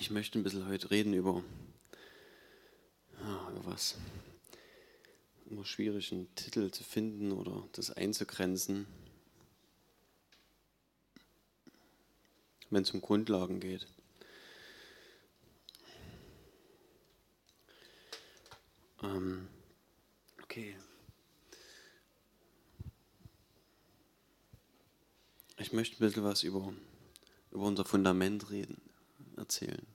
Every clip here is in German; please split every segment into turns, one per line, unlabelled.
Ich möchte ein bisschen heute reden über, ja, über was. Immer schwierig, einen Titel zu finden oder das einzugrenzen. Wenn es um Grundlagen geht. Ähm, okay. Ich möchte ein bisschen was über, über unser Fundament reden, erzählen.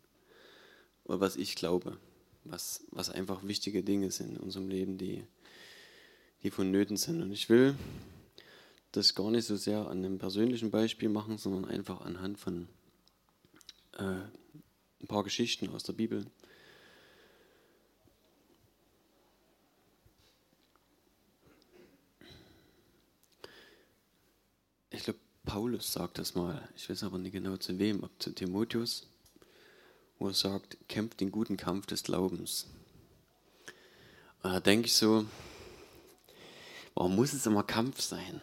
Oder was ich glaube, was, was einfach wichtige Dinge sind in unserem Leben, die, die vonnöten sind. Und ich will das gar nicht so sehr an einem persönlichen Beispiel machen, sondern einfach anhand von äh, ein paar Geschichten aus der Bibel. Ich glaube, Paulus sagt das mal, ich weiß aber nicht genau zu wem, ob zu Timotheus, wo er sagt, kämpft den guten Kampf des Glaubens. Und da denke ich so, warum muss es immer Kampf sein?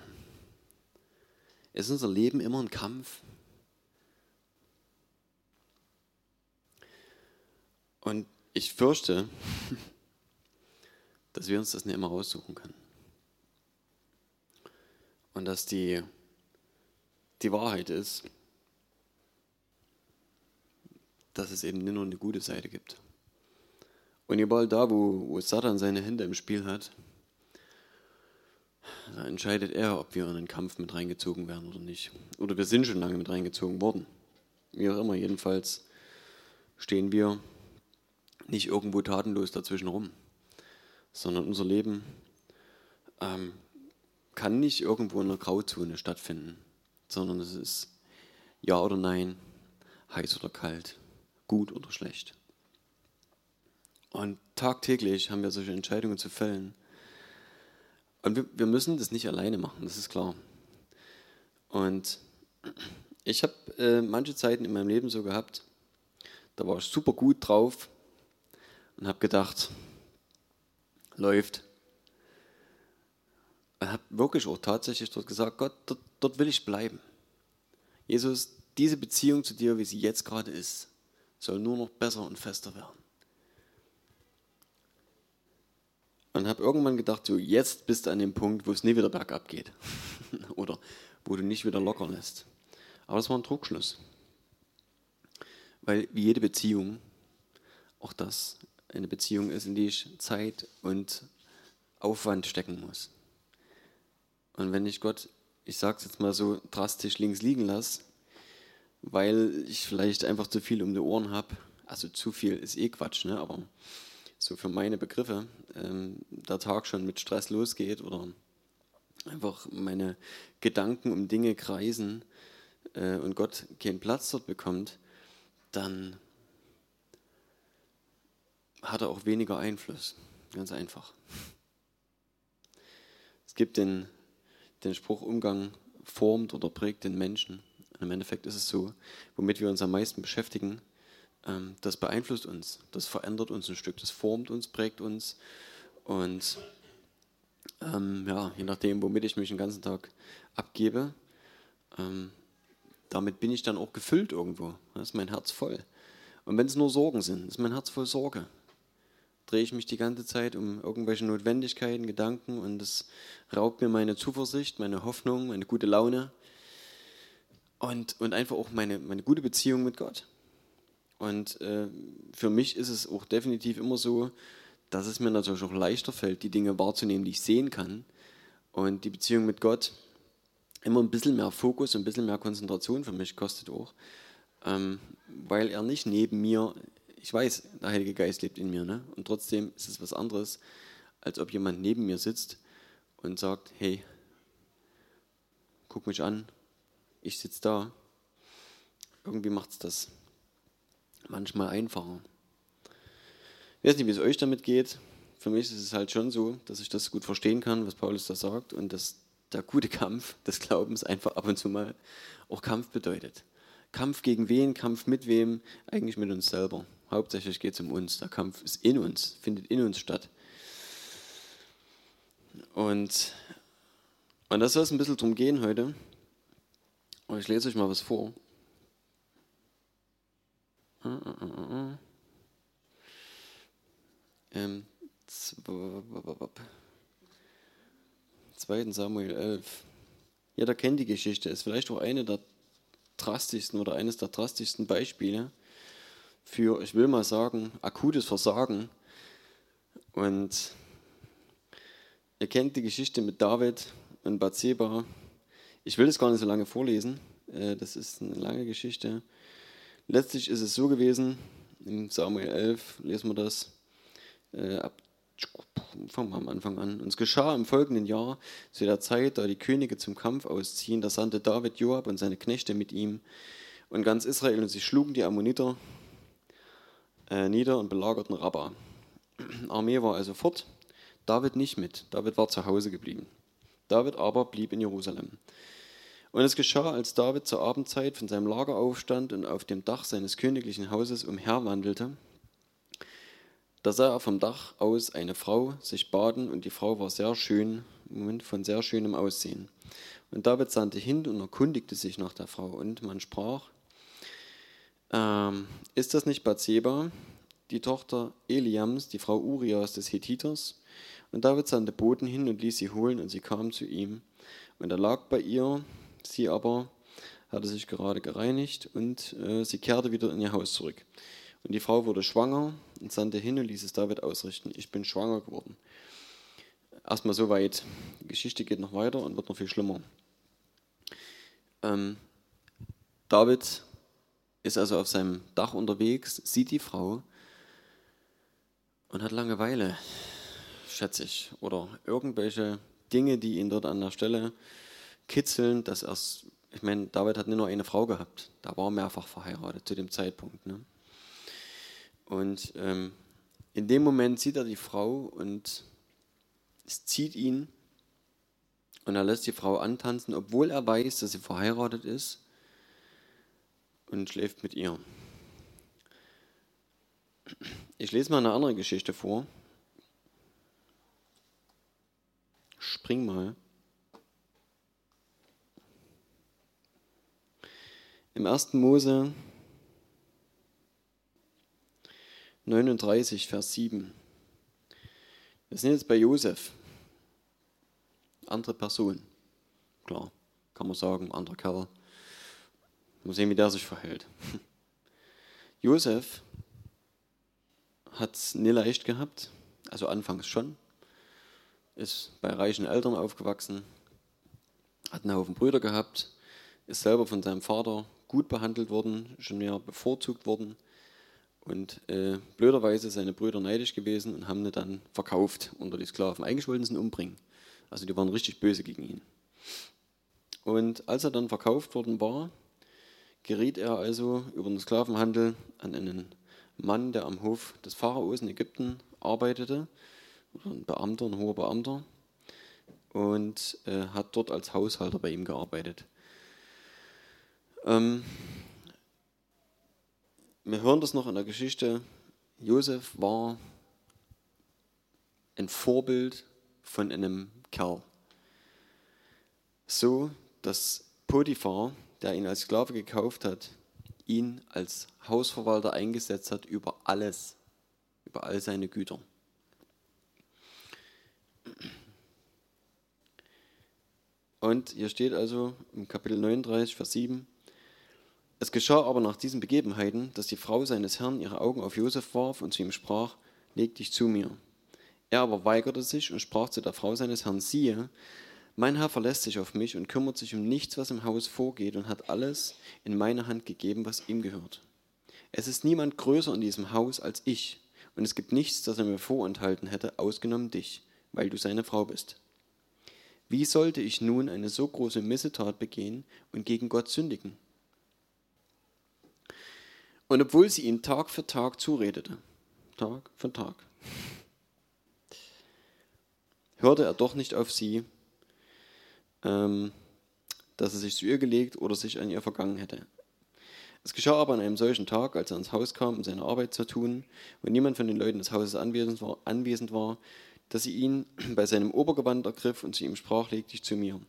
Ist unser Leben immer ein Kampf? Und ich fürchte, dass wir uns das nicht immer aussuchen können. Und dass die die Wahrheit ist, dass es eben nicht nur eine gute Seite gibt. Und überall da, wo, wo Satan seine Hände im Spiel hat, da entscheidet er, ob wir in einen Kampf mit reingezogen werden oder nicht. Oder wir sind schon lange mit reingezogen worden. Wie auch immer, jedenfalls stehen wir nicht irgendwo tatenlos dazwischen rum, sondern unser Leben ähm, kann nicht irgendwo in einer Grauzone stattfinden sondern es ist Ja oder Nein, heiß oder kalt, gut oder schlecht. Und tagtäglich haben wir solche Entscheidungen zu fällen. Und wir, wir müssen das nicht alleine machen, das ist klar. Und ich habe äh, manche Zeiten in meinem Leben so gehabt, da war ich super gut drauf und habe gedacht, läuft. Und habe wirklich auch tatsächlich dort gesagt, Gott, dort, dort will ich bleiben. Jesus, diese Beziehung zu dir, wie sie jetzt gerade ist, soll nur noch besser und fester werden. Und habe irgendwann gedacht, so jetzt bist du an dem Punkt, wo es nie wieder bergab geht. Oder wo du nicht wieder locker lässt. Aber das war ein Druckschluss. Weil wie jede Beziehung, auch das eine Beziehung ist, in die ich Zeit und Aufwand stecken muss. Und wenn ich Gott ich sage es jetzt mal so drastisch links liegen lasse, weil ich vielleicht einfach zu viel um die Ohren habe. Also zu viel ist eh Quatsch, ne? aber so für meine Begriffe, ähm, der Tag schon mit Stress losgeht oder einfach meine Gedanken um Dinge kreisen äh, und Gott keinen Platz dort bekommt, dann hat er auch weniger Einfluss. Ganz einfach. Es gibt den den Spruch Umgang formt oder prägt den Menschen. Im Endeffekt ist es so, womit wir uns am meisten beschäftigen, ähm, das beeinflusst uns, das verändert uns ein Stück, das formt uns, prägt uns. Und ähm, ja, je nachdem, womit ich mich den ganzen Tag abgebe, ähm, damit bin ich dann auch gefüllt irgendwo. Da ist mein Herz voll. Und wenn es nur Sorgen sind, ist mein Herz voll Sorge drehe ich mich die ganze Zeit um irgendwelche Notwendigkeiten, Gedanken und es raubt mir meine Zuversicht, meine Hoffnung, meine gute Laune und, und einfach auch meine, meine gute Beziehung mit Gott. Und äh, für mich ist es auch definitiv immer so, dass es mir natürlich auch leichter fällt, die Dinge wahrzunehmen, die ich sehen kann. Und die Beziehung mit Gott immer ein bisschen mehr Fokus, ein bisschen mehr Konzentration für mich kostet auch, ähm, weil er nicht neben mir ich weiß, der Heilige Geist lebt in mir, ne? und trotzdem ist es was anderes, als ob jemand neben mir sitzt und sagt, hey, guck mich an, ich sitze da. Irgendwie macht es das manchmal einfacher. Ich weiß nicht, wie es euch damit geht. Für mich ist es halt schon so, dass ich das gut verstehen kann, was Paulus da sagt und dass der gute Kampf des Glaubens einfach ab und zu mal auch Kampf bedeutet. Kampf gegen wen, Kampf mit wem? Eigentlich mit uns selber. Hauptsächlich geht es um uns. Der Kampf ist in uns, findet in uns statt. Und, und das soll es ein bisschen drum gehen heute. Und ich lese euch mal was vor. Ähm, 2. Samuel 11. Jeder kennt die Geschichte, ist vielleicht auch eine der drastischsten oder eines der drastischsten Beispiele für, ich will mal sagen, akutes Versagen. Und ihr kennt die Geschichte mit David und Bathseba ich will das gar nicht so lange vorlesen. Äh, das ist eine lange Geschichte. Letztlich ist es so gewesen, im Samuel 11 lesen wir das, äh, ab fangen wir am Anfang an. Und es geschah im folgenden Jahr, zu der Zeit, da die Könige zum Kampf ausziehen, da sandte David Joab und seine Knechte mit ihm und ganz Israel und sie schlugen die Ammoniter äh, nieder und belagerten Rabbah. Armee war also fort, David nicht mit. David war zu Hause geblieben. David aber blieb in Jerusalem. Und es geschah, als David zur Abendzeit von seinem Lager aufstand und auf dem Dach seines königlichen Hauses umherwandelte, da sah er vom Dach aus eine Frau sich baden und die Frau war sehr schön, Moment, von sehr schönem Aussehen. Und David sandte hin und erkundigte sich nach der Frau und man sprach, ähm, ist das nicht Bathseba, die Tochter Eliams, die Frau Urias des Hethiters? Und David sandte Boten hin und ließ sie holen und sie kam zu ihm. Und er lag bei ihr, sie aber hatte sich gerade gereinigt und äh, sie kehrte wieder in ihr Haus zurück. Und die Frau wurde schwanger und sandte hin und ließ es David ausrichten. Ich bin schwanger geworden. Erstmal so weit. Die Geschichte geht noch weiter und wird noch viel schlimmer. Ähm, David ist also auf seinem Dach unterwegs, sieht die Frau und hat Langeweile, schätze ich. Oder irgendwelche Dinge, die ihn dort an der Stelle kitzeln, dass er ich meine, David hat nicht nur eine Frau gehabt, da war mehrfach verheiratet zu dem Zeitpunkt. Ne? Und ähm, in dem Moment sieht er die Frau und es zieht ihn und er lässt die Frau antanzen, obwohl er weiß, dass sie verheiratet ist und schläft mit ihr. Ich lese mal eine andere Geschichte vor. Spring mal. Im 1. Mose 39, Vers 7. Wir sind jetzt bei Josef. Andere Person. Klar, kann man sagen, anderer Kerl. Mal sehen, wie der sich verhält. Josef hat es nie leicht gehabt, also anfangs schon. Ist bei reichen Eltern aufgewachsen, hat einen Haufen Brüder gehabt, ist selber von seinem Vater gut behandelt worden, schon mehr bevorzugt worden und äh, blöderweise seine Brüder neidisch gewesen und haben ihn dann verkauft unter die Sklaven. Eigentlich wollten sie ihn umbringen. Also die waren richtig böse gegen ihn. Und als er dann verkauft worden war, geriet er also über den Sklavenhandel an einen Mann, der am Hof des Pharaos in Ägypten arbeitete, ein Beamter, ein hoher Beamter, und äh, hat dort als Haushalter bei ihm gearbeitet. Ähm, wir hören das noch in der Geschichte. Josef war ein Vorbild von einem Kerl. So, dass Potiphar, der ihn als Sklave gekauft hat, ihn als Hausverwalter eingesetzt hat über alles, über all seine Güter. Und hier steht also im Kapitel 39, Vers 7, es geschah aber nach diesen Begebenheiten, dass die Frau seines Herrn ihre Augen auf Josef warf und zu ihm sprach, leg dich zu mir. Er aber weigerte sich und sprach zu der Frau seines Herrn, siehe, mein Herr verlässt sich auf mich und kümmert sich um nichts, was im Haus vorgeht und hat alles in meine Hand gegeben, was ihm gehört. Es ist niemand größer in diesem Haus als ich, und es gibt nichts, das er mir vorenthalten hätte, ausgenommen dich, weil du seine Frau bist. Wie sollte ich nun eine so große Missetat begehen und gegen Gott sündigen? Und obwohl sie ihm Tag für Tag zuredete, Tag für Tag, hörte er doch nicht auf sie, ähm, dass er sich zu ihr gelegt oder sich an ihr vergangen hätte. Es geschah aber an einem solchen Tag, als er ins Haus kam, um seine Arbeit zu tun, und niemand von den Leuten des Hauses anwesend war, anwesend war, dass sie ihn bei seinem Obergewand ergriff und zu ihm sprach, leg dich zu mir.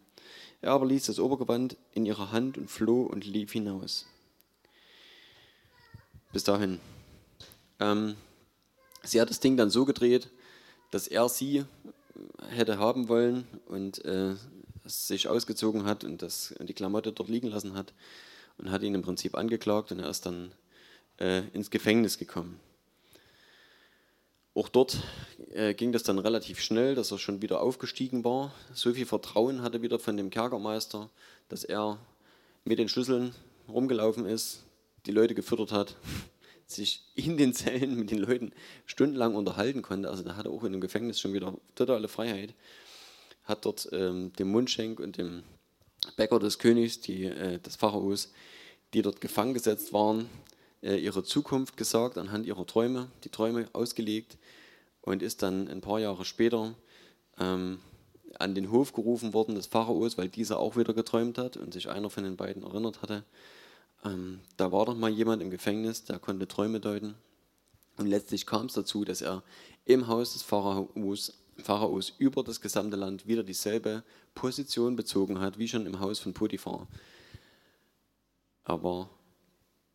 Er aber ließ das Obergewand in ihrer Hand und floh und lief hinaus bis dahin. Ähm, sie hat das Ding dann so gedreht, dass er sie hätte haben wollen und äh, sich ausgezogen hat und, das, die Klamotte dort liegen lassen hat und hat ihn im Prinzip angeklagt und er ist dann äh, ins Gefängnis gekommen. Auch dort äh, ging das dann relativ schnell, dass er schon wieder aufgestiegen war. So viel Vertrauen hatte wieder von dem Kerkermeister, dass er mit den Schlüsseln rumgelaufen ist, die Leute gefüttert hat, sich in den Zellen mit den Leuten stundenlang unterhalten konnte. Also da hatte auch in dem Gefängnis schon wieder totale Freiheit. Hat dort ähm, dem Mundschenk und dem Bäcker des Königs, die, äh, des Pharaos, die dort gefangen gesetzt waren, ihre Zukunft gesagt, anhand ihrer Träume, die Träume ausgelegt und ist dann ein paar Jahre später ähm, an den Hof gerufen worden des Pharaos, weil dieser auch wieder geträumt hat und sich einer von den beiden erinnert hatte. Ähm, da war doch mal jemand im Gefängnis, der konnte Träume deuten. Und letztlich kam es dazu, dass er im Haus des Pharaos, Pharaos über das gesamte Land wieder dieselbe Position bezogen hat, wie schon im Haus von Potiphar. Aber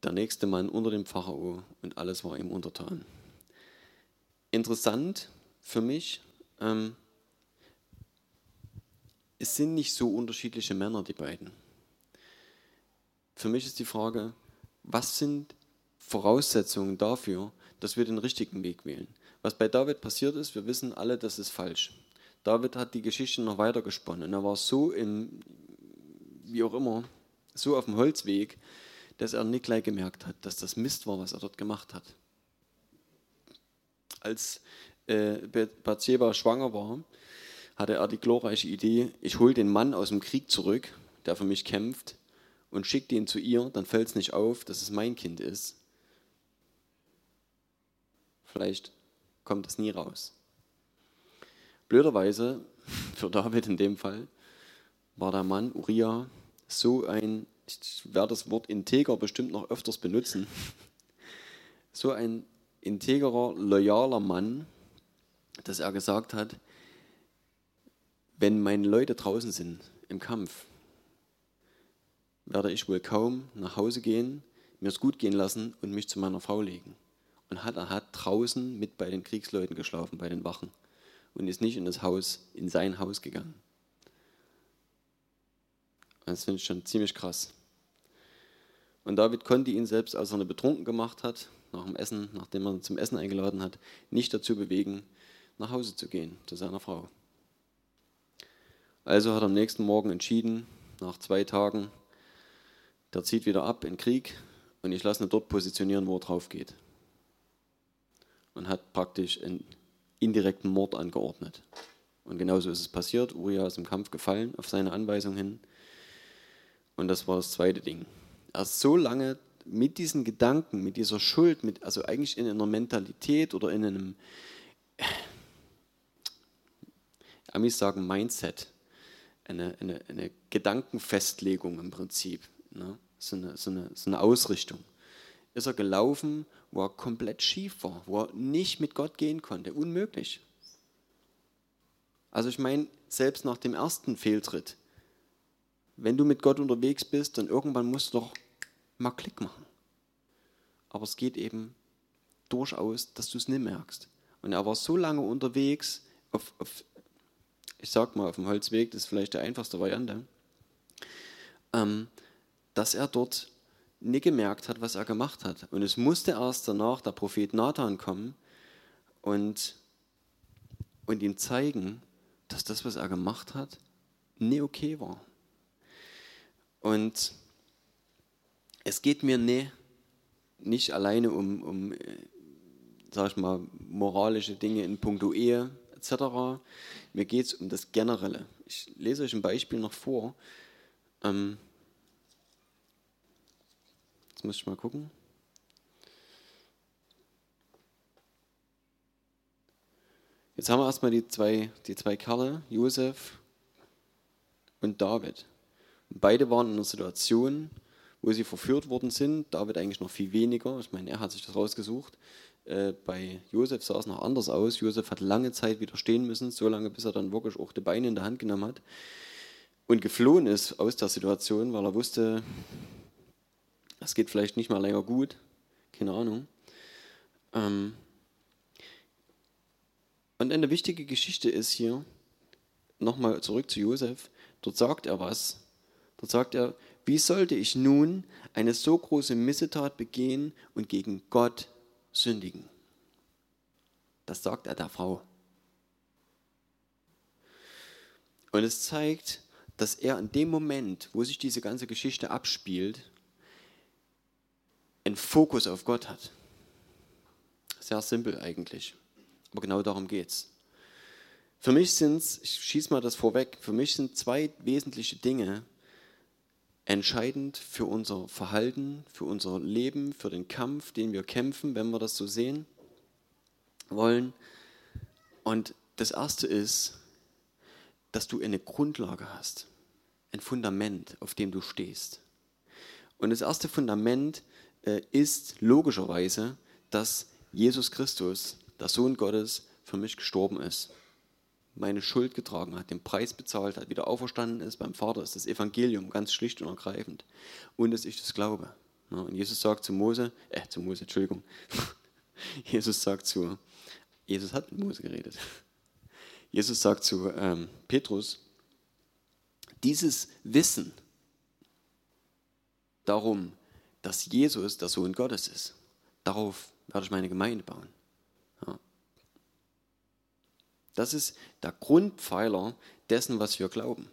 der nächste Mann unter dem Pharao und alles war ihm untertan. Interessant für mich, ähm, es sind nicht so unterschiedliche Männer, die beiden. Für mich ist die Frage, was sind Voraussetzungen dafür, dass wir den richtigen Weg wählen? Was bei David passiert ist, wir wissen alle, das ist falsch. David hat die Geschichte noch weiter gesponnen er war so im, wie auch immer, so auf dem Holzweg, dass er nicht gleich gemerkt hat, dass das Mist war, was er dort gemacht hat. Als äh, Bathsheba schwanger war, hatte er die glorreiche Idee, ich hole den Mann aus dem Krieg zurück, der für mich kämpft, und schicke ihn zu ihr, dann fällt es nicht auf, dass es mein Kind ist. Vielleicht kommt das nie raus. Blöderweise, für David in dem Fall, war der Mann Uriah so ein, ich werde das Wort integer bestimmt noch öfters benutzen, so ein integrer, loyaler Mann, dass er gesagt hat, wenn meine Leute draußen sind im Kampf, werde ich wohl kaum nach Hause gehen, mir es gut gehen lassen und mich zu meiner Frau legen. Und hat, er hat draußen mit bei den Kriegsleuten geschlafen, bei den Wachen. Und ist nicht in das Haus, in sein Haus gegangen. Das finde ich schon ziemlich krass. Und David konnte ihn selbst, als er eine betrunken gemacht hat, nach dem Essen, nachdem er ihn zum Essen eingeladen hat, nicht dazu bewegen, nach Hause zu gehen, zu seiner Frau. Also hat er am nächsten Morgen entschieden, nach zwei Tagen, der zieht wieder ab in Krieg und ich lasse ihn dort positionieren, wo er drauf geht. Und hat praktisch einen indirekten Mord angeordnet. Und genauso ist es passiert. Uriah ist im Kampf gefallen auf seine Anweisung hin. Und das war das zweite Ding. Er ist so lange mit diesen Gedanken, mit dieser Schuld, mit, also eigentlich in einer Mentalität oder in einem, Amis sagen Mindset, eine, eine, eine Gedankenfestlegung im Prinzip, ne? so, eine, so, eine, so eine Ausrichtung. Ist er gelaufen, wo er komplett schief war, wo er nicht mit Gott gehen konnte. Unmöglich. Also ich meine, selbst nach dem ersten Fehltritt, wenn du mit Gott unterwegs bist, dann irgendwann musst du doch mal Klick machen. Aber es geht eben durchaus, dass du es nicht merkst. Und er war so lange unterwegs auf, auf ich sag mal, auf dem Holzweg, das ist vielleicht die einfachste Variante, ähm, dass er dort nicht gemerkt hat, was er gemacht hat. Und es musste erst danach der Prophet Nathan kommen und, und ihm zeigen, dass das, was er gemacht hat, nie okay war. Und es geht mir nie, nicht alleine um, um äh, sag ich mal, moralische Dinge in puncto Ehe, etc. Mir geht es um das Generelle. Ich lese euch ein Beispiel noch vor. Ähm, jetzt muss ich mal gucken. Jetzt haben wir erstmal die zwei, die zwei Kerle, Josef und David. beide waren in einer Situation, wo sie verführt worden sind. David eigentlich noch viel weniger. Ich meine, er hat sich das rausgesucht. Äh, bei Josef sah es noch anders aus. Josef hat lange Zeit widerstehen müssen, so lange, bis er dann wirklich auch die Beine in der Hand genommen hat und geflohen ist aus der Situation, weil er wusste, es geht vielleicht nicht mal länger gut. Keine Ahnung. Ähm, Und eine wichtige Geschichte ist hier, nochmal zurück zu Josef, dort sagt er was. Dort sagt er, wie sollte ich nun eine so große Missetat begehen und gegen Gott sündigen? Das sagt er der Frau. Und es zeigt, dass er in dem Moment, wo sich diese ganze Geschichte abspielt, einen Fokus auf Gott hat. Sehr simpel eigentlich. Aber genau darum geht es. Für mich sind es, ich schieße mal das vorweg, für mich sind zwei wesentliche Dinge entscheidend für unser Verhalten, für unser Leben, für den Kampf, den wir kämpfen, wenn wir das so sehen wollen. Und das erste ist, dass du eine Grundlage hast, ein Fundament, auf dem du stehst. Und das erste Fundament äh, ist logischerweise, dass Jesus Christus, der Sohn Gottes, für mich gestorben ist, meine Schuld getragen hat, den Preis bezahlt hat, wieder auferstanden ist beim Vater, ist das Evangelium ganz schlicht und ergreifend. Und dass ich das glaube. Und Jesus sagt zu Mose, äh, zu Mose, Entschuldigung. Jesus sagt zu, Jesus hat mit Mose geredet. Jesus sagt zu ähm, Petrus, dieses Wissen darum, dass Jesus der Sohn Gottes ist, darauf werde ich meine Gemeinde bauen. Ja. Das ist der Grundpfeiler dessen, was wir glauben.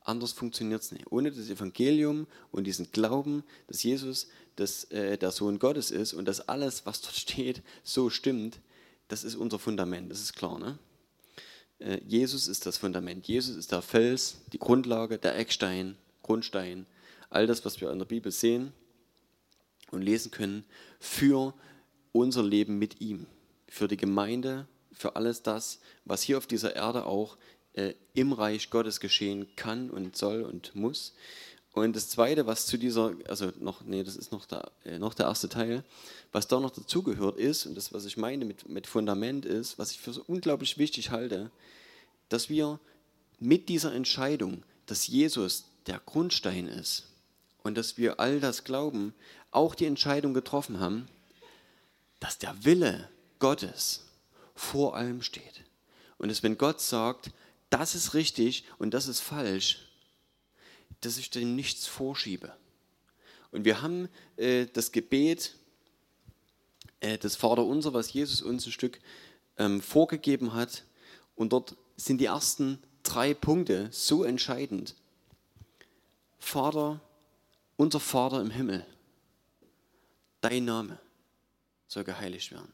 Anders funktioniert es nicht. Ohne das Evangelium und diesen Glauben, dass Jesus das, äh, der Sohn Gottes ist und dass alles, was dort steht, so stimmt, das ist unser Fundament, das ist klar. Ne? Äh, Jesus ist das Fundament. Jesus ist der Fels, die Grundlage, der Eckstein, Grundstein. All das, was wir in der Bibel sehen und lesen können, für unser Leben mit ihm, für die Gemeinde, für alles das, was hier auf dieser Erde auch äh, im Reich Gottes geschehen kann und soll und muss. Und das Zweite, was zu dieser, also noch, nee, das ist noch der, äh, noch der erste Teil, was da noch dazugehört ist, und das, was ich meine mit, mit Fundament ist, was ich für so unglaublich wichtig halte, dass wir mit dieser Entscheidung, dass Jesus der Grundstein ist und dass wir all das glauben, auch die Entscheidung getroffen haben, dass der Wille Gottes vor allem steht. Und dass wenn Gott sagt, das ist richtig und das ist falsch, dass ich dem nichts vorschiebe. Und wir haben äh, das Gebet äh, des Vaterunser, was Jesus uns ein Stück ähm, vorgegeben hat. Und dort sind die ersten drei Punkte so entscheidend. Vater, unser Vater im Himmel, dein Name soll geheiligt werden.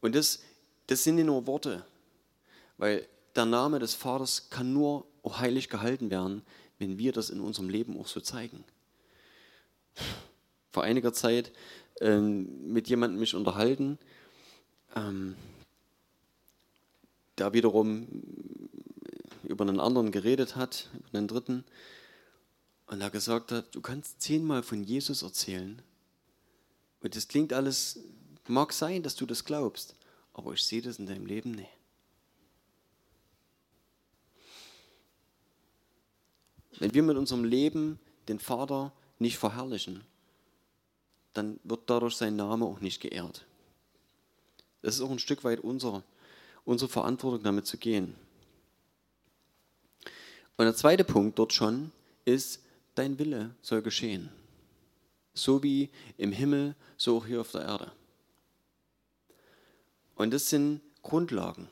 Und das, das sind nicht nur Worte, weil der Name des Vaters kann nur heilig gehalten werden, wenn wir das in unserem Leben auch so zeigen. Vor einiger Zeit ähm, mit jemandem mich unterhalten, ähm, der wiederum über einen anderen geredet hat, über einen dritten, und er gesagt hat, du kannst zehnmal von Jesus erzählen. Und das klingt alles, mag sein, dass du das glaubst, aber ich sehe das in deinem Leben nicht. Wenn wir mit unserem Leben den Vater nicht verherrlichen, dann wird dadurch sein Name auch nicht geehrt. Das ist auch ein Stück weit unsere, unsere Verantwortung, damit zu gehen. Und der zweite Punkt dort schon ist, dein Wille soll geschehen. So wie im Himmel, so auch hier auf der Erde. Und das sind Grundlagen.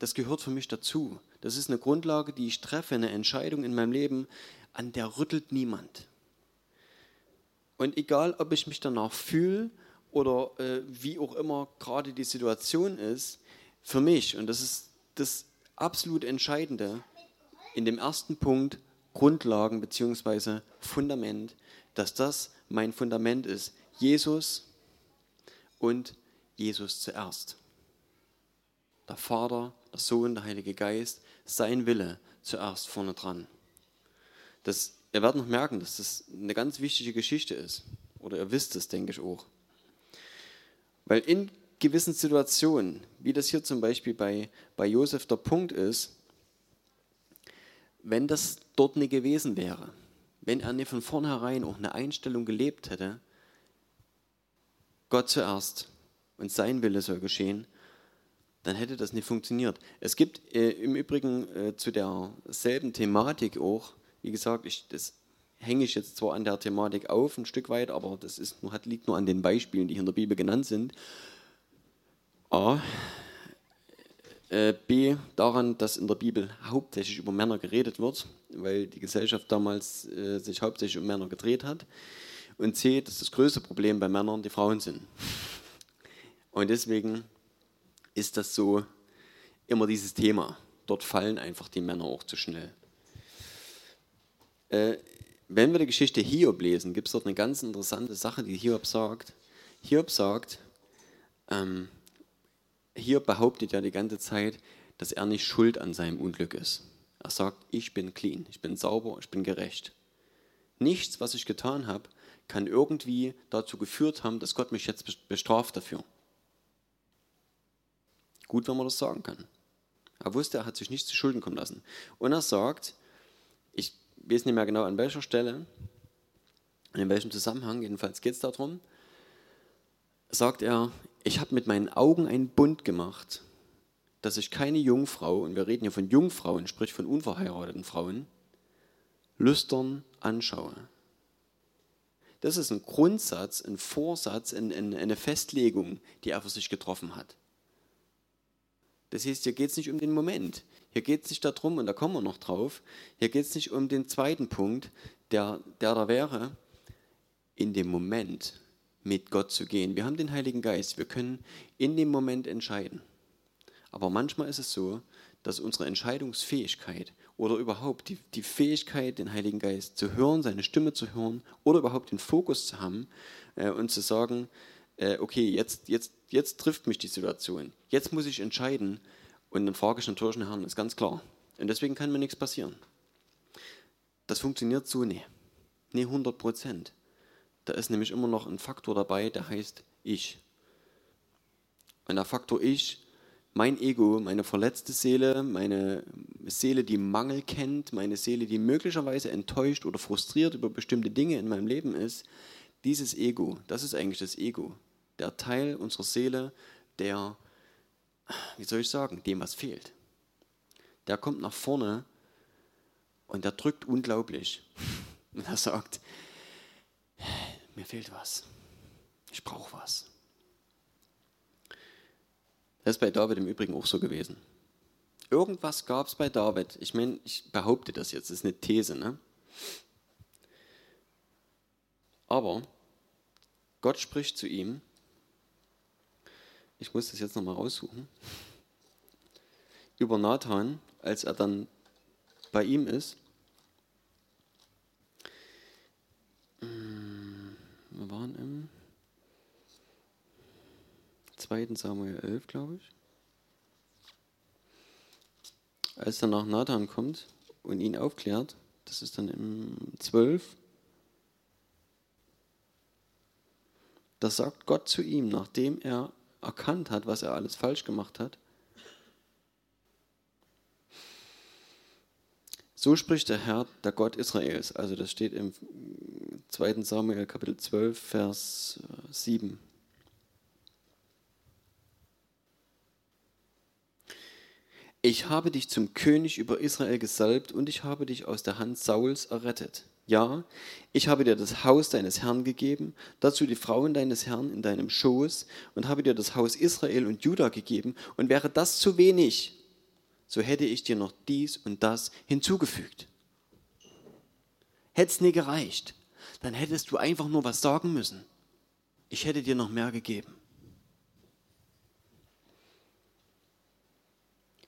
Das gehört für mich dazu. Das ist eine Grundlage, die ich treffe, eine Entscheidung in meinem Leben, an der rüttelt niemand. Und egal, ob ich mich danach fühle oder äh, wie auch immer gerade die Situation ist, für mich, und das ist das absolut Entscheidende, in dem ersten Punkt Grundlagen bzw. Fundament, dass das mein Fundament ist. Jesus und Jesus zuerst. Der Vater, der Sohn, der Heilige Geist sein Wille zuerst vorne dran. Das, ihr werdet noch merken, dass das eine ganz wichtige Geschichte ist. Oder ihr wisst es, denke ich auch. Weil in gewissen Situationen, wie das hier zum Beispiel bei, bei Josef der Punkt ist, wenn das dort nicht gewesen wäre, wenn er nicht von vornherein auch eine Einstellung gelebt hätte, Gott zuerst und sein Wille soll geschehen, dann hätte das nicht funktioniert. Es gibt äh, im Übrigen äh, zu derselben Thematik auch, wie gesagt, ich, das hänge ich jetzt zwar an der Thematik auf ein Stück weit, aber das ist, hat, liegt nur an den Beispielen, die hier in der Bibel genannt sind. A. Äh, B. Daran, dass in der Bibel hauptsächlich über Männer geredet wird, weil die Gesellschaft damals äh, sich hauptsächlich um Männer gedreht hat. Und C. Dass das größte Problem bei Männern die Frauen sind. Und deswegen ist das so immer dieses Thema. Dort fallen einfach die Männer auch zu schnell. Äh, wenn wir die Geschichte Hiob lesen, gibt es dort eine ganz interessante Sache, die Hiob sagt. Hiob sagt, ähm, Hiob behauptet ja die ganze Zeit, dass er nicht schuld an seinem Unglück ist. Er sagt, ich bin clean, ich bin sauber, ich bin gerecht. Nichts, was ich getan habe, kann irgendwie dazu geführt haben, dass Gott mich jetzt bestraft dafür. Gut, wenn man das sagen kann. Er wusste, er hat sich nicht zu Schulden kommen lassen. Und er sagt, ich weiß nicht mehr genau an welcher Stelle, in welchem Zusammenhang, jedenfalls geht es darum, sagt er, ich habe mit meinen Augen einen Bund gemacht, dass ich keine Jungfrau, und wir reden hier von Jungfrauen, sprich von unverheirateten Frauen, lüstern anschaue. Das ist ein Grundsatz, ein Vorsatz, eine Festlegung, die er für sich getroffen hat. Das heißt, hier geht es nicht um den Moment. Hier geht es nicht darum, und da kommen wir noch drauf, hier geht es nicht um den zweiten Punkt, der, der da wäre, in dem Moment mit Gott zu gehen. Wir haben den Heiligen Geist, wir können in dem Moment entscheiden. Aber manchmal ist es so, dass unsere Entscheidungsfähigkeit oder überhaupt die, die Fähigkeit, den Heiligen Geist zu hören, seine Stimme zu hören oder überhaupt den Fokus zu haben äh, und zu sagen, äh, okay, jetzt, jetzt, jetzt trifft mich die Situation, jetzt muss ich entscheiden und dann frage ich natürlich den Herrn, ist ganz klar. Und deswegen kann mir nichts passieren. Das funktioniert so nicht. Nee, 100 Prozent. Da ist nämlich immer noch ein Faktor dabei, der heißt ich. Und der Faktor ich, mein Ego, meine verletzte Seele, meine Seele, die Mangel kennt, meine Seele, die möglicherweise enttäuscht oder frustriert über bestimmte Dinge in meinem Leben ist, dieses Ego, das ist eigentlich das Ego. Der Teil unserer Seele, der, wie soll ich sagen, dem was fehlt. Der kommt nach vorne und der drückt unglaublich. Und er sagt, mir fehlt was. Ich brauche was. Das ist bei David im Übrigen auch so gewesen. Irgendwas gab es bei David. Ich meine, ich behaupte das jetzt, das ist eine These. Ne? Aber Gott spricht zu ihm. Ich muss das jetzt nochmal raussuchen. Über Nathan, als er dann bei ihm ist. Hm, wir waren im 2. Samuel 11, glaube ich. Als er nach Nathan kommt und ihn aufklärt, das ist dann im 12. Da sagt Gott zu ihm, nachdem er erkannt hat, was er alles falsch gemacht hat. So spricht der Herr, der Gott Israels. Also das steht im 2. Samuel Kapitel 12, Vers 7. Ich habe dich zum König über Israel gesalbt und ich habe dich aus der Hand Sauls errettet. Ja, ich habe dir das Haus deines Herrn gegeben, dazu die Frauen deines Herrn in deinem Schoß und habe dir das Haus Israel und Juda gegeben. Und wäre das zu wenig, so hätte ich dir noch dies und das hinzugefügt. Hätte es nie gereicht, dann hättest du einfach nur was sagen müssen. Ich hätte dir noch mehr gegeben.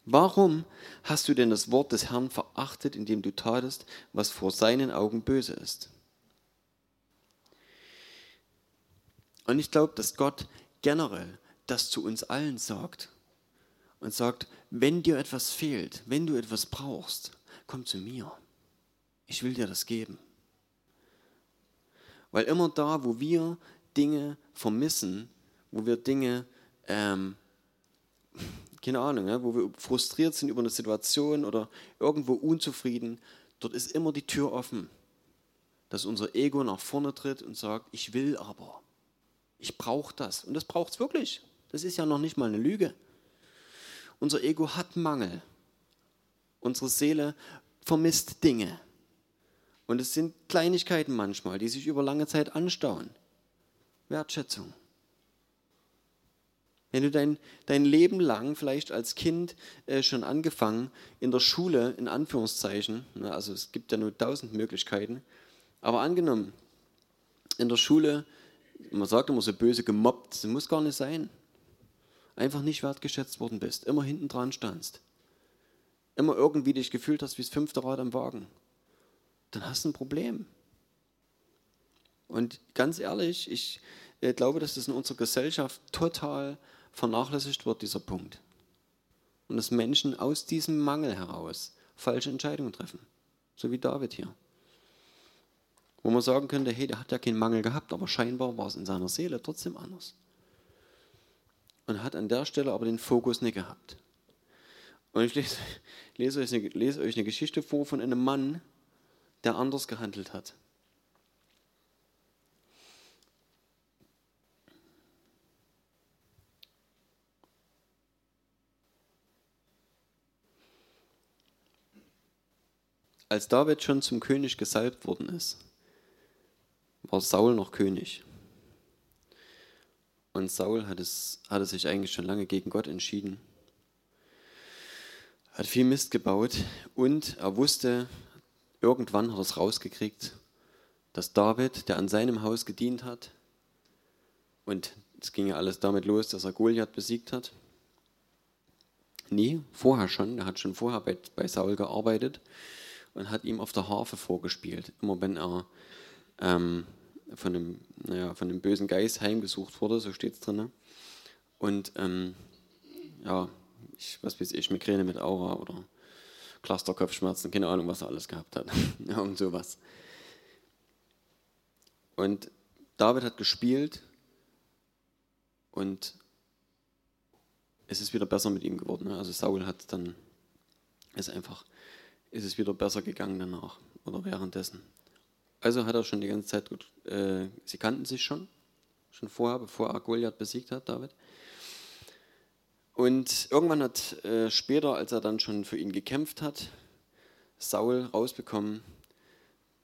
Warum hast du denn das Wort des Herrn verachtet, indem du tatest, was vor seinen Augen böse ist? Und ich glaube, dass Gott generell das zu uns allen sagt und sagt, wenn dir etwas fehlt, wenn du etwas brauchst, komm zu mir. Ich will dir das geben. Weil immer da, wo wir Dinge vermissen, wo wir Dinge ähm, keine Ahnung, ja, wo wir frustriert sind über eine Situation oder irgendwo unzufrieden, dort ist immer die Tür offen, dass unser Ego nach vorne tritt und sagt, ich will aber, ich brauche das. Und das braucht es wirklich. Das ist ja noch nicht mal eine Lüge. Unser Ego hat Mangel. Unsere Seele vermisst Dinge. Und es sind Kleinigkeiten manchmal, die sich über lange Zeit anstauen. Wertschätzung. Wenn du dein, dein Leben lang, vielleicht als Kind äh, schon angefangen, in der Schule, in Anführungszeichen, ne, also es gibt ja nur tausend Möglichkeiten, aber angenommen, in der Schule, man sagt immer so böse gemobbt, das muss gar nicht sein, einfach nicht wertgeschätzt worden bist, immer hinten dran standst, immer irgendwie dich gefühlt hast wie das fünfte Rad am Wagen, dann hast du ein Problem. Und ganz ehrlich, ich äh, glaube, dass das in unserer Gesellschaft total vernachlässigt wird, dieser Punkt. Und dass Menschen aus diesem Mangel heraus falsche Entscheidungen treffen. So wie David hier. Wo man sagen könnte, hey, der hat ja keinen Mangel gehabt, aber scheinbar war es in seiner Seele trotzdem anders. Und hat an der Stelle aber den Fokus nicht gehabt. Und ich lese, lese, euch eine, lese euch eine Geschichte vor von einem Mann, der anders gehandelt hat. Als David schon zum König gesalbt worden ist, war Saul noch König. Und Saul hat es, hatte sich eigentlich schon lange gegen Gott entschieden, hat viel Mist gebaut und er wusste, irgendwann hat er es rausgekriegt, dass David, der an seinem Haus gedient hat, und es ging ja alles damit los, dass er Goliath besiegt hat. Nee, vorher schon, er hat schon vorher bei, bei Saul gearbeitet und hat ihm auf der Harfe vorgespielt. Immer wenn er ähm, von, dem, naja, von dem bösen Geist heimgesucht wurde, so steht es drin. Und ähm, ja, ich, was weiß ich, Migräne mit Aura oder Clusterkopfschmerzen, keine Ahnung, was er alles gehabt hat. Irgend sowas. Und David hat gespielt und es ist wieder besser mit ihm geworden. Also Saul hat dann, ist einfach ist es wieder besser gegangen danach oder währenddessen. Also hat er schon die ganze Zeit gut, äh, sie kannten sich schon, schon vorher, bevor er Goliath besiegt hat, David. Und irgendwann hat äh, später, als er dann schon für ihn gekämpft hat, Saul rausbekommen,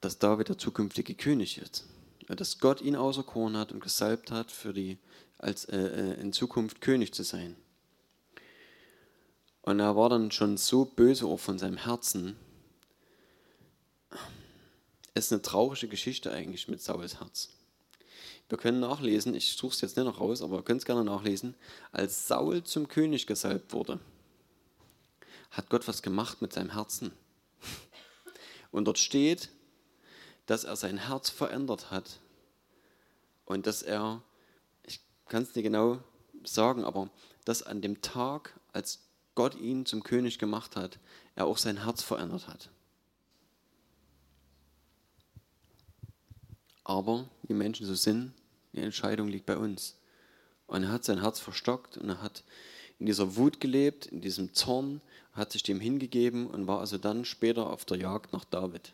dass David der zukünftige König ist. Dass Gott ihn auserkoren hat und gesalbt hat, für die, als äh, äh in Zukunft König zu sein. Und er war dann schon so böse auch von seinem Herzen. Es ist eine traurige Geschichte eigentlich mit Sauls Herz. Wir können nachlesen, ich suche es jetzt nicht noch raus, aber ihr könnt es gerne nachlesen. Als Saul zum König gesalbt wurde, hat Gott was gemacht mit seinem Herzen. Und dort steht, dass er sein Herz verändert hat und dass er, ich kann es nicht genau sagen, aber dass an dem Tag, als Gott ihn zum König gemacht hat, er auch sein Herz verändert hat. Aber wie Menschen so sind, die Entscheidung liegt bei uns. Und er hat sein Herz verstockt und er hat in dieser Wut gelebt, in diesem Zorn, hat sich dem hingegeben und war also dann später auf der Jagd nach David.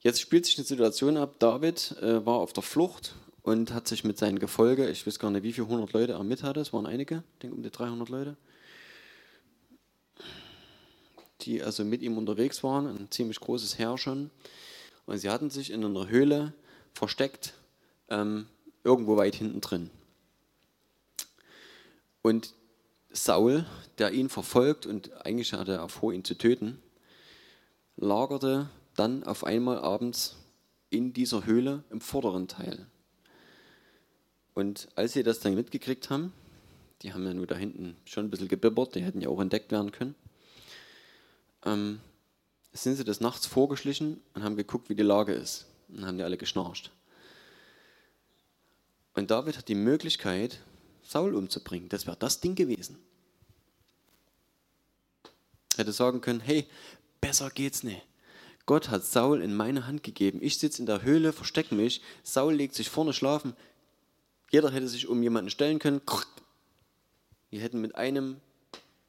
Jetzt spielt sich eine Situation ab. David äh, war auf der Flucht und hat sich mit seinem Gefolge, ich weiß gar nicht, wie viele hundert Leute er mit hatte, es waren einige, ich denke um die 300 Leute, die also mit ihm unterwegs waren, ein ziemlich großes Heer schon. Und sie hatten sich in einer Höhle versteckt, ähm, irgendwo weit hinten drin. Und Saul, der ihn verfolgt und eigentlich hatte er vor, ihn zu töten, lagerte dann auf einmal abends in dieser Höhle im vorderen Teil. Und als sie das dann mitgekriegt haben, die haben ja nur da hinten schon ein bisschen gebibbert, die hätten ja auch entdeckt werden können, ähm, sind sie des Nachts vorgeschlichen und haben geguckt, wie die Lage ist. Und haben die alle geschnarcht. Und David hat die Möglichkeit, Saul umzubringen. Das wäre das Ding gewesen. Hätte sagen können, hey, besser geht's nicht. Gott hat Saul in meine Hand gegeben. Ich sitze in der Höhle, verstecke mich. Saul legt sich vorne schlafen. Jeder hätte sich um jemanden stellen können. Die hätten mit einem,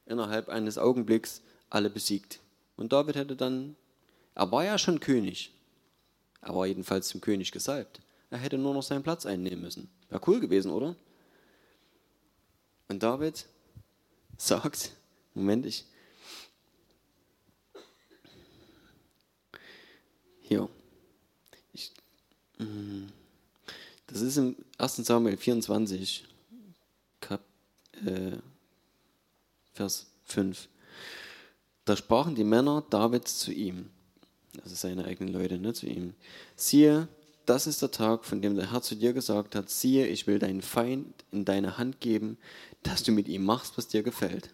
innerhalb eines Augenblicks, alle besiegt. Und David hätte dann, er war ja schon König, er war jedenfalls zum König gesalbt. Er hätte nur noch seinen Platz einnehmen müssen. Wäre cool gewesen, oder? Und David sagt, Moment, ich. Hier. Ich, mm, das ist im 1. Samuel 24, Kap, äh, Vers 5. Da sprachen die Männer Davids zu ihm, also seine eigenen Leute, ne, zu ihm. Siehe, das ist der Tag, von dem der Herr zu dir gesagt hat, siehe, ich will deinen Feind in deine Hand geben, dass du mit ihm machst, was dir gefällt.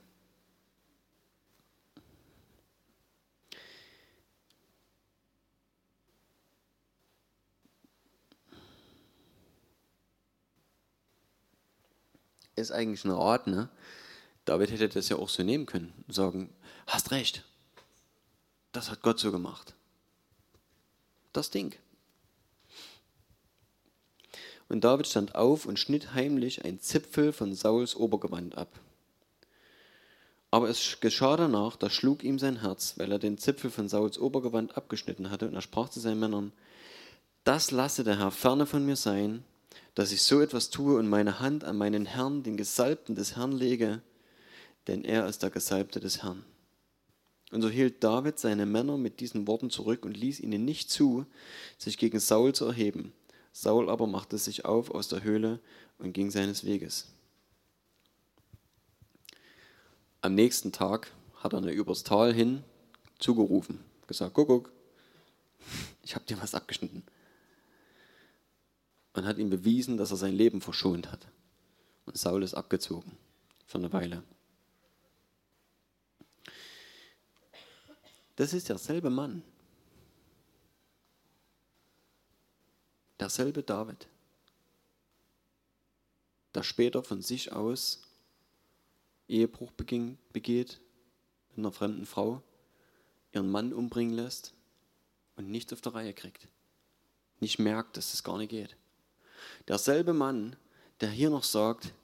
Ist eigentlich eine Art, ne? David hätte das ja auch so nehmen können und sagen, hast recht, das hat Gott so gemacht. Das Ding. Und David stand auf und schnitt heimlich ein Zipfel von Sauls Obergewand ab. Aber es geschah danach, da schlug ihm sein Herz, weil er den Zipfel von Sauls Obergewand abgeschnitten hatte, und er sprach zu seinen Männern, das lasse der Herr ferne von mir sein, dass ich so etwas tue und meine Hand an meinen Herrn, den Gesalbten des Herrn, lege, denn er ist der Gesalbte des Herrn. Und so hielt David seine Männer mit diesen Worten zurück und ließ ihnen nicht zu, sich gegen Saul zu erheben. Saul aber machte sich auf aus der Höhle und ging seines Weges. Am nächsten Tag hat er übers Tal hin zugerufen, gesagt, guck, guck, ich habe dir was abgeschnitten. Und hat ihm bewiesen, dass er sein Leben verschont hat. Und Saul ist abgezogen für eine Weile. Das ist derselbe Mann, derselbe David, der später von sich aus Ehebruch begeht mit einer fremden Frau, ihren Mann umbringen lässt und nichts auf der Reihe kriegt. Nicht merkt, dass es gar nicht geht. Derselbe Mann, der hier noch sagt,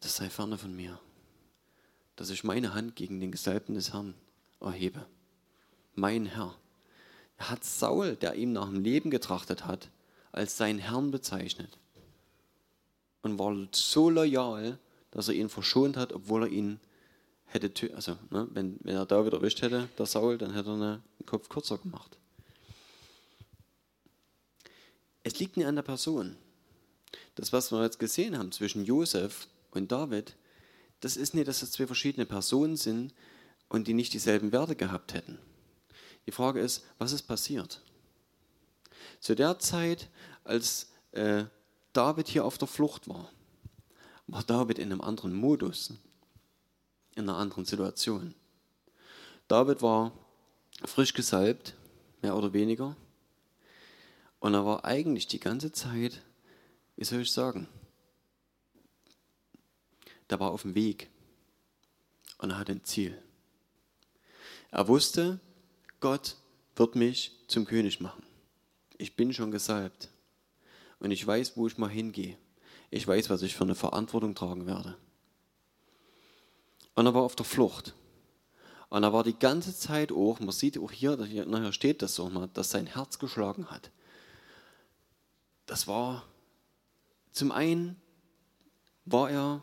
das sei ferne von mir, dass ich meine Hand gegen den Gesalbten des Herrn erhebe. Mein Herr. Er hat Saul, der ihm nach dem Leben getrachtet hat, als seinen Herrn bezeichnet. Und war so loyal, dass er ihn verschont hat, obwohl er ihn hätte, also ne, wenn, wenn er David erwischt hätte, der Saul, dann hätte er einen Kopf kürzer gemacht. Es liegt nicht an der Person. Das, was wir jetzt gesehen haben zwischen Josef und David, das ist nicht, dass es zwei verschiedene Personen sind und die nicht dieselben Werte gehabt hätten. Die Frage ist, was ist passiert? Zu der Zeit, als äh, David hier auf der Flucht war, war David in einem anderen Modus, in einer anderen Situation. David war frisch gesalbt, mehr oder weniger, und er war eigentlich die ganze Zeit, wie soll ich sagen, der war auf dem Weg und er hatte ein Ziel. Er wusste, Gott wird mich zum König machen. Ich bin schon gesalbt und ich weiß, wo ich mal hingehe. Ich weiß, was ich für eine Verantwortung tragen werde. Und er war auf der Flucht. Und er war die ganze Zeit auch, man sieht auch hier, nachher steht das so, dass sein Herz geschlagen hat das war zum einen war er,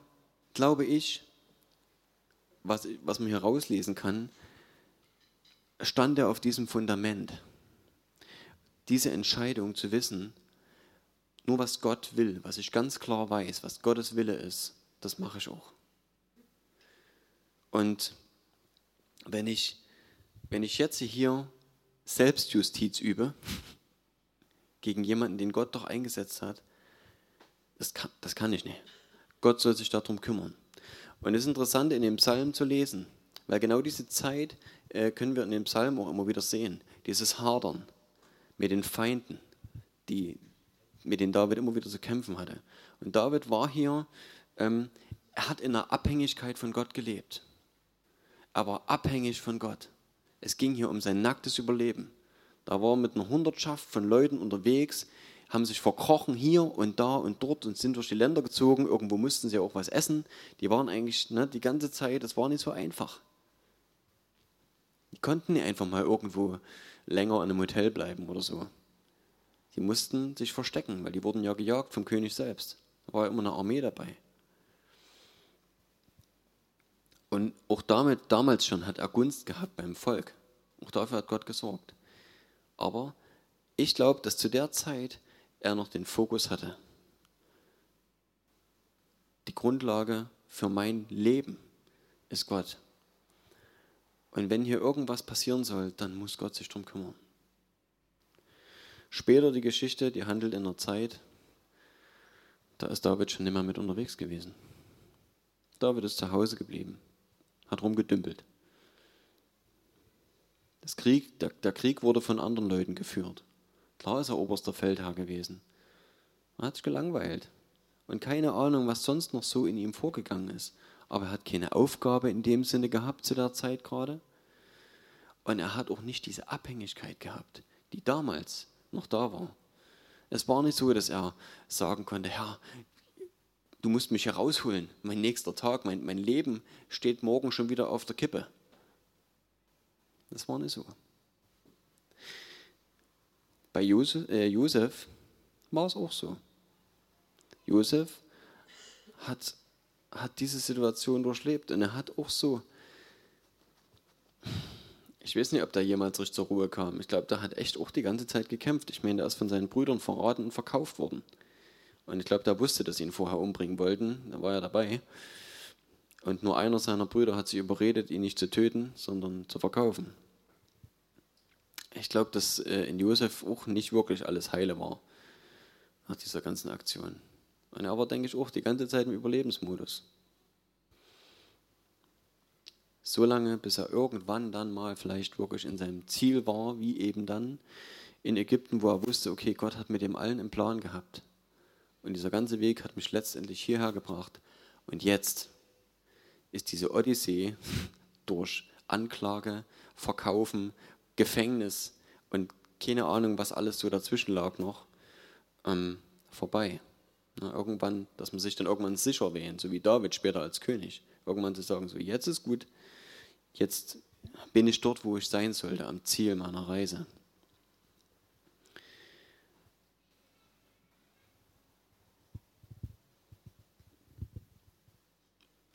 glaube ich, was, was man hier rauslesen kann, stand er auf diesem Fundament. Diese Entscheidung zu wissen, nur was Gott will, was ich ganz klar weiß, was Gottes Wille ist, das mache ich auch. Und wenn ich, wenn ich jetzt hier Selbstjustiz übe, gegen jemanden, den Gott doch eingesetzt hat, das kann, das kann ich nicht. Gott soll sich darum kümmern. Und es ist interessant, in dem Psalm zu lesen, weil genau diese Zeit können wir in dem Psalm auch immer wieder sehen. Dieses Hadern mit den Feinden, die, mit denen David immer wieder zu kämpfen hatte. Und David war hier, ähm, er hat in einer Abhängigkeit von Gott gelebt. Er war abhängig von Gott. Es ging hier um sein nacktes Überleben. Da war mit einer Hundertschaft von Leuten unterwegs, haben sich verkrochen hier und da und dort und sind durch die Länder gezogen. Irgendwo mussten sie auch was essen. Die waren eigentlich ne, die ganze Zeit, das war nicht so einfach. Die konnten nicht einfach mal irgendwo länger in einem Hotel bleiben oder so. Die mussten sich verstecken, weil die wurden ja gejagt vom König selbst. Da war ja immer eine Armee dabei. Und auch damit, damals schon hat er Gunst gehabt beim Volk. Auch dafür hat Gott gesorgt. Aber ich glaube, dass zu der Zeit er noch den Fokus hatte. Die Grundlage für mein Leben ist Gott. Und wenn hier irgendwas passieren soll, dann muss Gott sich darum kümmern. Später die Geschichte, die handelt in einer Zeit, da ist David schon mehr mit unterwegs gewesen. David ist zu Hause geblieben, hat rumgedümpelt. Das Krieg, der, der Krieg wurde von anderen Leuten geführt. Klar ist er oberster Feldherr gewesen. Er hat sich gelangweilt. Und keine Ahnung, was sonst noch so in ihm vorgegangen ist. Aber er hat keine Aufgabe in dem Sinne gehabt zu der Zeit gerade. Und er hat auch nicht diese Abhängigkeit gehabt, die damals noch da war. Es war nicht so, dass er sagen konnte, Herr, du musst mich herausholen. Mein nächster Tag, mein, mein Leben steht morgen schon wieder auf der Kippe. Das war nicht so. Bei Josef, äh, Josef war es auch so. Josef hat, hat diese Situation durchlebt und er hat auch so, ich weiß nicht, ob da jemals richtig zur Ruhe kam. Ich glaube, der hat echt auch die ganze Zeit gekämpft. Ich meine, der ist von seinen Brüdern verraten und verkauft worden. Und ich glaube, der wusste, dass sie ihn vorher umbringen wollten. Da war er dabei. Und nur einer seiner Brüder hat sie überredet, ihn nicht zu töten, sondern zu verkaufen ich glaube, dass äh, in Josef auch nicht wirklich alles heile war nach dieser ganzen Aktion. Und er war, denke ich, auch die ganze Zeit im Überlebensmodus. So lange, bis er irgendwann dann mal vielleicht wirklich in seinem Ziel war, wie eben dann in Ägypten, wo er wusste, okay, Gott hat mit dem allen einen Plan gehabt. Und dieser ganze Weg hat mich letztendlich hierher gebracht. Und jetzt ist diese Odyssee durch Anklage, Verkaufen, Gefängnis und keine Ahnung, was alles so dazwischen lag noch, ähm, vorbei. Na, irgendwann, dass man sich dann irgendwann sicher wähnt, so wie David später als König. Irgendwann zu sagen, so jetzt ist gut, jetzt bin ich dort, wo ich sein sollte, am Ziel meiner Reise.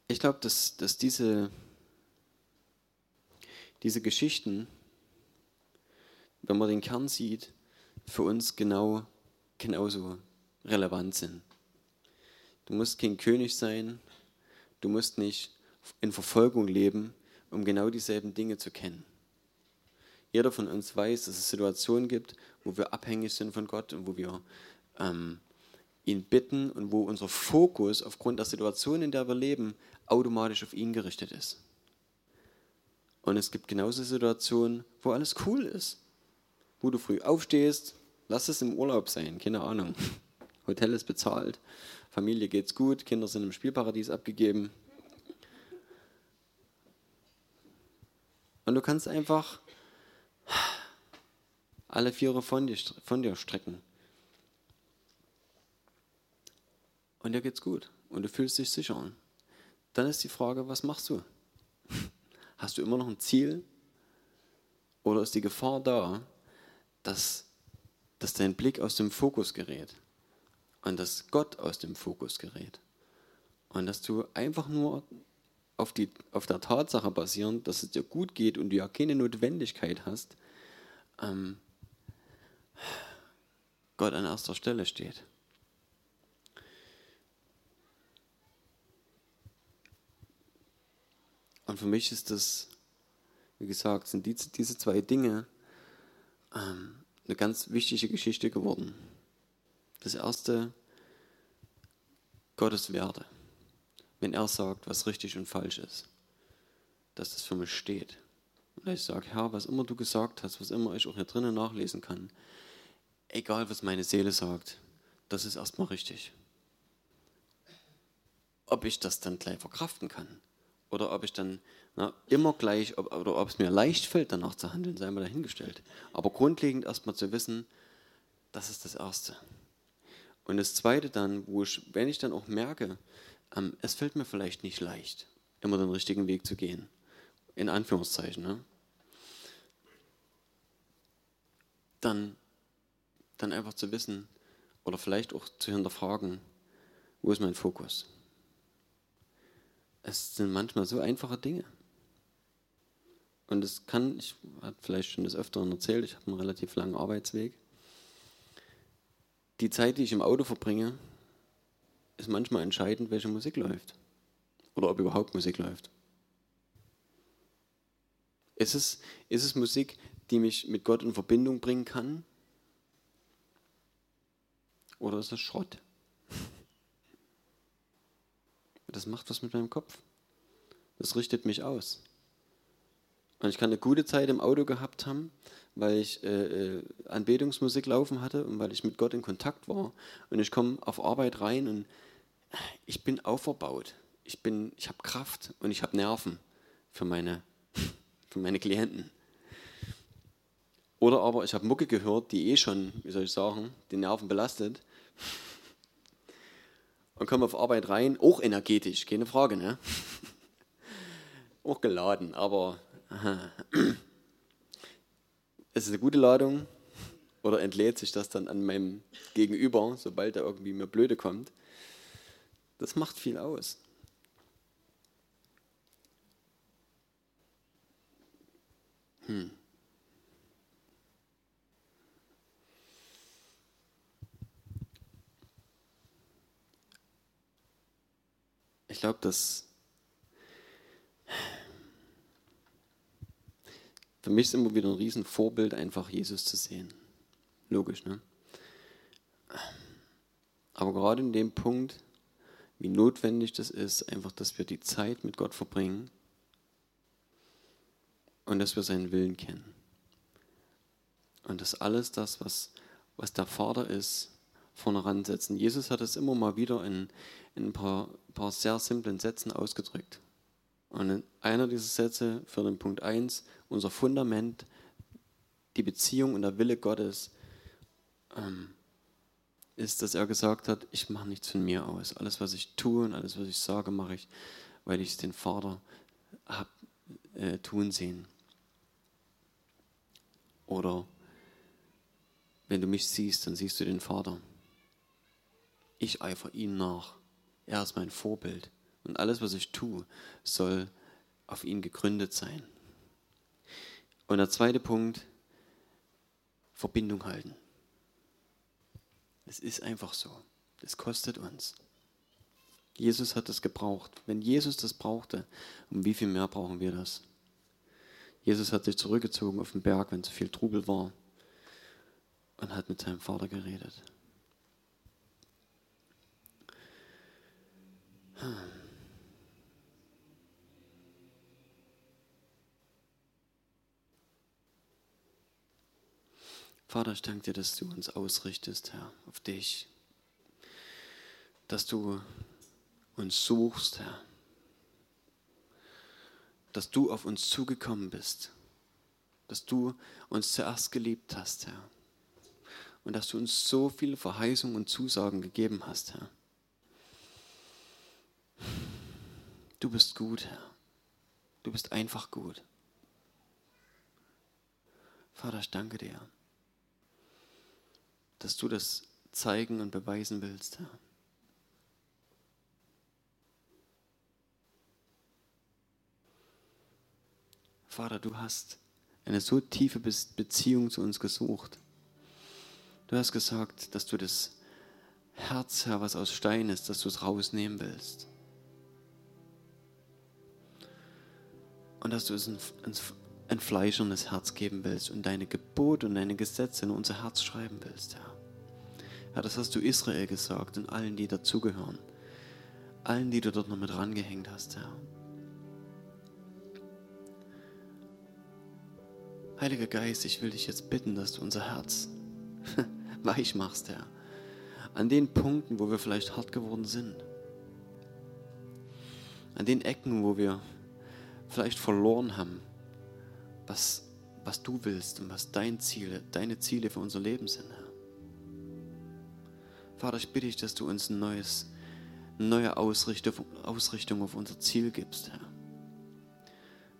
Ich glaube, dass, dass diese, diese Geschichten wenn man den Kern sieht, für uns genau genauso relevant sind. Du musst kein König sein, du musst nicht in Verfolgung leben, um genau dieselben Dinge zu kennen. Jeder von uns weiß, dass es Situationen gibt, wo wir abhängig sind von Gott und wo wir ähm, ihn bitten und wo unser Fokus aufgrund der Situation, in der wir leben, automatisch auf ihn gerichtet ist. Und es gibt genauso Situationen, wo alles cool ist wo du früh aufstehst, lass es im Urlaub sein, keine Ahnung. Hotel ist bezahlt, Familie geht's gut, Kinder sind im Spielparadies abgegeben. Und du kannst einfach alle Viere von dir, von dir strecken. Und dir geht's gut und du fühlst dich sicher. Dann ist die Frage, was machst du? Hast du immer noch ein Ziel? Oder ist die Gefahr da, dass, dass dein Blick aus dem Fokus gerät und dass Gott aus dem Fokus gerät. Und dass du einfach nur auf, die, auf der Tatsache basierend, dass es dir gut geht und du ja keine Notwendigkeit hast, ähm, Gott an erster Stelle steht. Und für mich ist das, wie gesagt, sind diese, diese zwei Dinge, ähm, eine ganz wichtige Geschichte geworden. Das erste, Gottes Werte. Wenn er sagt, was richtig und falsch ist, dass das für mich steht. Und ich sage, Herr, was immer du gesagt hast, was immer ich auch hier drinnen nachlesen kann, egal was meine Seele sagt, das ist erstmal richtig. Ob ich das dann gleich verkraften kann oder ob ich dann na, immer gleich, ob, oder ob es mir leicht fällt, danach zu handeln, sei mal dahingestellt. Aber grundlegend erstmal zu wissen, das ist das Erste. Und das Zweite dann, wo ich, wenn ich dann auch merke, ähm, es fällt mir vielleicht nicht leicht, immer den richtigen Weg zu gehen, in Anführungszeichen, ne? dann, dann einfach zu wissen oder vielleicht auch zu hinterfragen, wo ist mein Fokus? es sind manchmal so einfache Dinge. Und es kann, ich habe vielleicht schon des Öfteren erzählt, ich habe einen relativ langen Arbeitsweg. Die Zeit, die ich im Auto verbringe, ist manchmal entscheidend, welche Musik läuft. Oder ob überhaupt Musik läuft. Ist es, ist es Musik, die mich mit Gott in Verbindung bringen kann? Oder ist es Schrott? Das macht was mit meinem Kopf. Das richtet mich aus. Und ich kann eine gute Zeit im Auto gehabt haben, weil ich äh, äh, Anbetungsmusik laufen hatte und weil ich mit Gott in Kontakt war. Und ich komme auf Arbeit rein und ich bin auferbaut. Ich, ich habe Kraft und ich habe Nerven für meine, für meine Klienten. Oder aber ich habe Mucke gehört, die eh schon, wie soll ich sagen, die Nerven belastet. Und komme auf Arbeit rein, auch energetisch, keine Frage, ne? auch geladen, aber ist es eine gute Ladung oder entlädt sich das dann an meinem Gegenüber, sobald er irgendwie mir blöde kommt? Das macht viel aus. Hm. Ich glaube, dass Für mich ist immer wieder ein Riesenvorbild, einfach Jesus zu sehen. Logisch, ne? Aber gerade in dem Punkt, wie notwendig das ist, einfach, dass wir die Zeit mit Gott verbringen und dass wir seinen Willen kennen. Und dass alles das, was, was der Vater ist, vorne ransetzen. Jesus hat es immer mal wieder in, in ein paar, paar sehr simplen Sätzen ausgedrückt. Und einer dieser Sätze für den Punkt 1, unser Fundament, die Beziehung und der Wille Gottes, ähm, ist, dass er gesagt hat, ich mache nichts von mir aus. Alles, was ich tue und alles, was ich sage, mache ich, weil ich den Vater habe äh, tun sehen. Oder wenn du mich siehst, dann siehst du den Vater. Ich eifer ihm nach. Er ist mein Vorbild. Und alles, was ich tue, soll auf ihn gegründet sein. Und der zweite Punkt, Verbindung halten. Es ist einfach so. Es kostet uns. Jesus hat es gebraucht. Wenn Jesus das brauchte, um wie viel mehr brauchen wir das? Jesus hat sich zurückgezogen auf den Berg, wenn zu viel Trubel war und hat mit seinem Vater geredet. Hm. Vater, ich danke dir, dass du uns ausrichtest, Herr, auf dich. Dass du uns suchst, Herr. Dass du auf uns zugekommen bist. Dass du uns zuerst geliebt hast, Herr. Und dass du uns so viele Verheißungen und Zusagen gegeben hast, Herr. Du bist gut, Herr. Du bist einfach gut. Vater, ich danke dir dass du das zeigen und beweisen willst, Herr. Vater, du hast eine so tiefe Beziehung zu uns gesucht. Du hast gesagt, dass du das Herz, Herr, was aus Stein ist, dass du es rausnehmen willst. Und dass du es ein fleischernes Herz geben willst und deine Gebote und deine Gesetze in unser Herz schreiben willst, Herr. Ja, das hast du Israel gesagt und allen, die dazugehören. Allen, die du dort noch mit rangehängt hast, Herr. Heiliger Geist, ich will dich jetzt bitten, dass du unser Herz weich machst, Herr. An den Punkten, wo wir vielleicht hart geworden sind. An den Ecken, wo wir vielleicht verloren haben was, was du willst und was dein Ziele, deine Ziele für unser Leben sind, Herr. Vater, ich bitte dich, dass du uns ein neues, eine neue Ausrichtung, Ausrichtung auf unser Ziel gibst, Herr.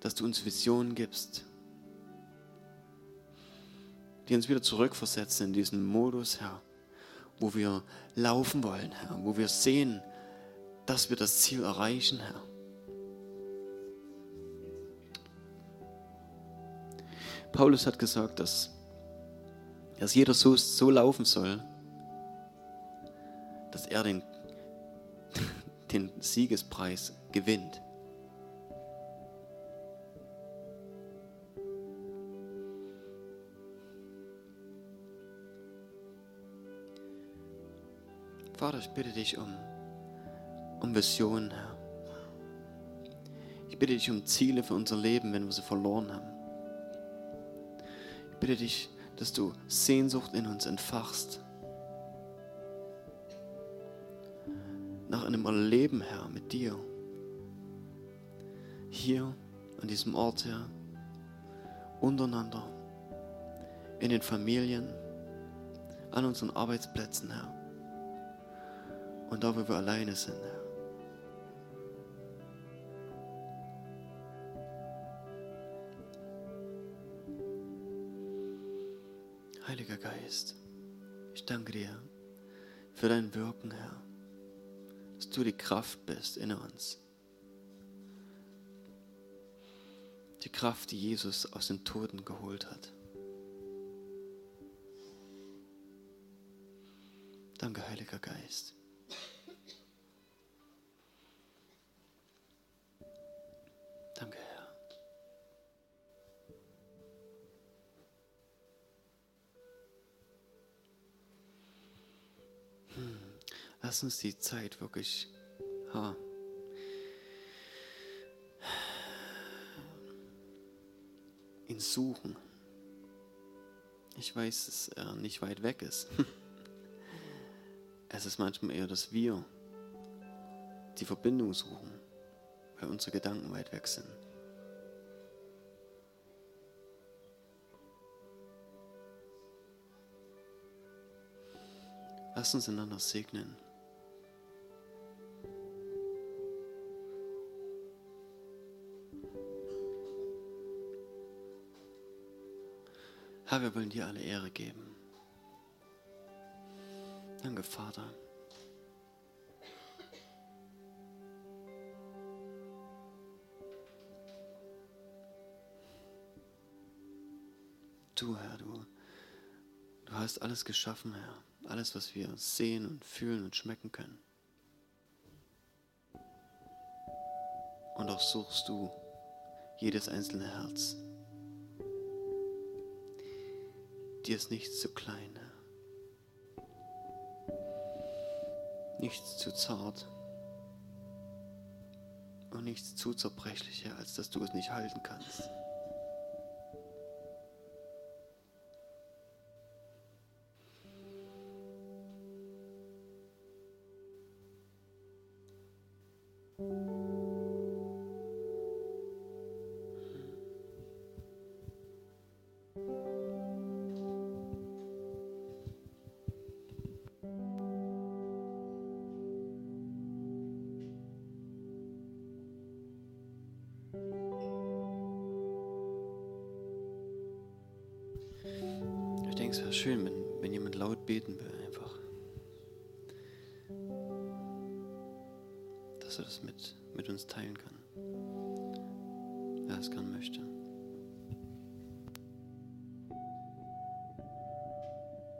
Dass du uns Visionen gibst, die uns wieder zurückversetzen in diesen Modus, Herr, wo wir laufen wollen, Herr, wo wir sehen, dass wir das Ziel erreichen, Herr. Paulus hat gesagt, dass, dass jeder so, so laufen soll, dass er den, den Siegespreis gewinnt. Vater, ich bitte dich um, um Visionen, Herr. Ich bitte dich um Ziele für unser Leben, wenn wir sie verloren haben. Bitte dich, dass du Sehnsucht in uns entfachst. Nach einem Erleben, Herr, mit dir. Hier, an diesem Ort, Herr, untereinander, in den Familien, an unseren Arbeitsplätzen, Herr. Und da, wo wir alleine sind, Herr. Heiliger Geist, ich danke dir für dein Wirken, Herr, dass du die Kraft bist in uns. Die Kraft, die Jesus aus den Toten geholt hat. Danke, Heiliger Geist. Lass uns die Zeit wirklich ha, ihn suchen. Ich weiß, dass er nicht weit weg ist. Es ist manchmal eher, dass wir die Verbindung suchen weil unsere Gedanken weit weg sind. Lass uns einander segnen. Herr, wir wollen dir alle Ehre geben. Danke, Vater. Du, Herr, du, du hast alles geschaffen, Herr. Alles, was wir sehen und fühlen und schmecken können. Und auch suchst du jedes einzelne Herz. Dir ist nichts zu klein. Nichts zu zart und nichts zu zerbrechlicher, als dass du es nicht halten kannst.